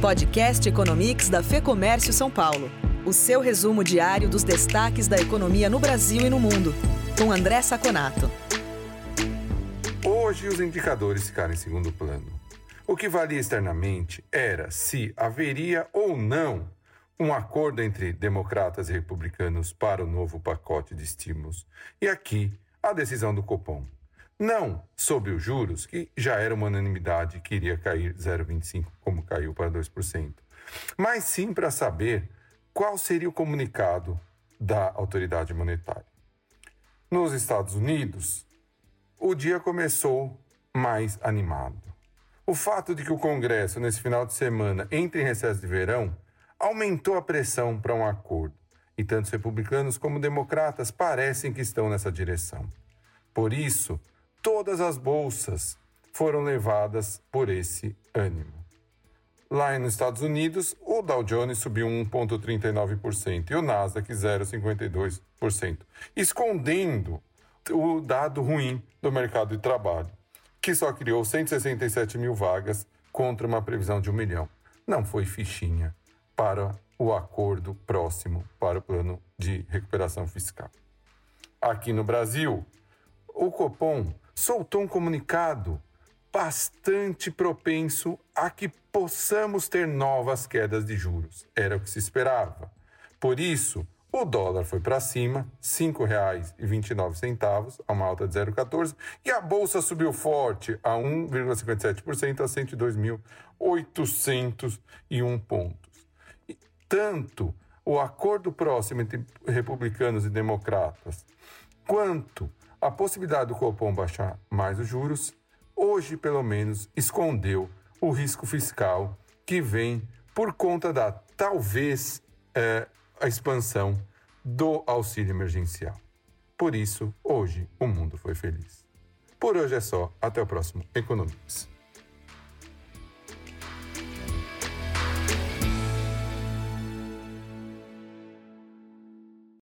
Podcast Economics da Fê Comércio São Paulo. O seu resumo diário dos destaques da economia no Brasil e no mundo. Com André Saconato. Hoje os indicadores ficaram em segundo plano. O que valia externamente era se haveria ou não um acordo entre democratas e republicanos para o novo pacote de estímulos. E aqui, a decisão do Copom. Não sobre os juros, que já era uma unanimidade que iria cair 0,25, como caiu para 2%, mas sim para saber qual seria o comunicado da autoridade monetária. Nos Estados Unidos, o dia começou mais animado. O fato de que o Congresso, nesse final de semana, entre em recesso de verão, aumentou a pressão para um acordo. E tanto os republicanos como democratas parecem que estão nessa direção. Por isso, todas as bolsas foram levadas por esse ânimo. Lá nos Estados Unidos, o Dow Jones subiu 1,39% e o Nasdaq 0,52%, escondendo o dado ruim do mercado de trabalho, que só criou 167 mil vagas contra uma previsão de um milhão. Não foi fichinha para o acordo próximo para o plano de recuperação fiscal. Aqui no Brasil, o Copom soltou um comunicado bastante propenso a que possamos ter novas quedas de juros. Era o que se esperava. Por isso, o dólar foi para cima, R$ 5,29, a uma alta de 0,14, e a bolsa subiu forte a 1,57% a 102.801 pontos. E tanto o acordo próximo entre republicanos e democratas, quanto a possibilidade do Copom baixar mais os juros, hoje pelo menos escondeu o risco fiscal que vem por conta da talvez é, a expansão do auxílio emergencial. Por isso, hoje o mundo foi feliz. Por hoje é só. Até o próximo Economics.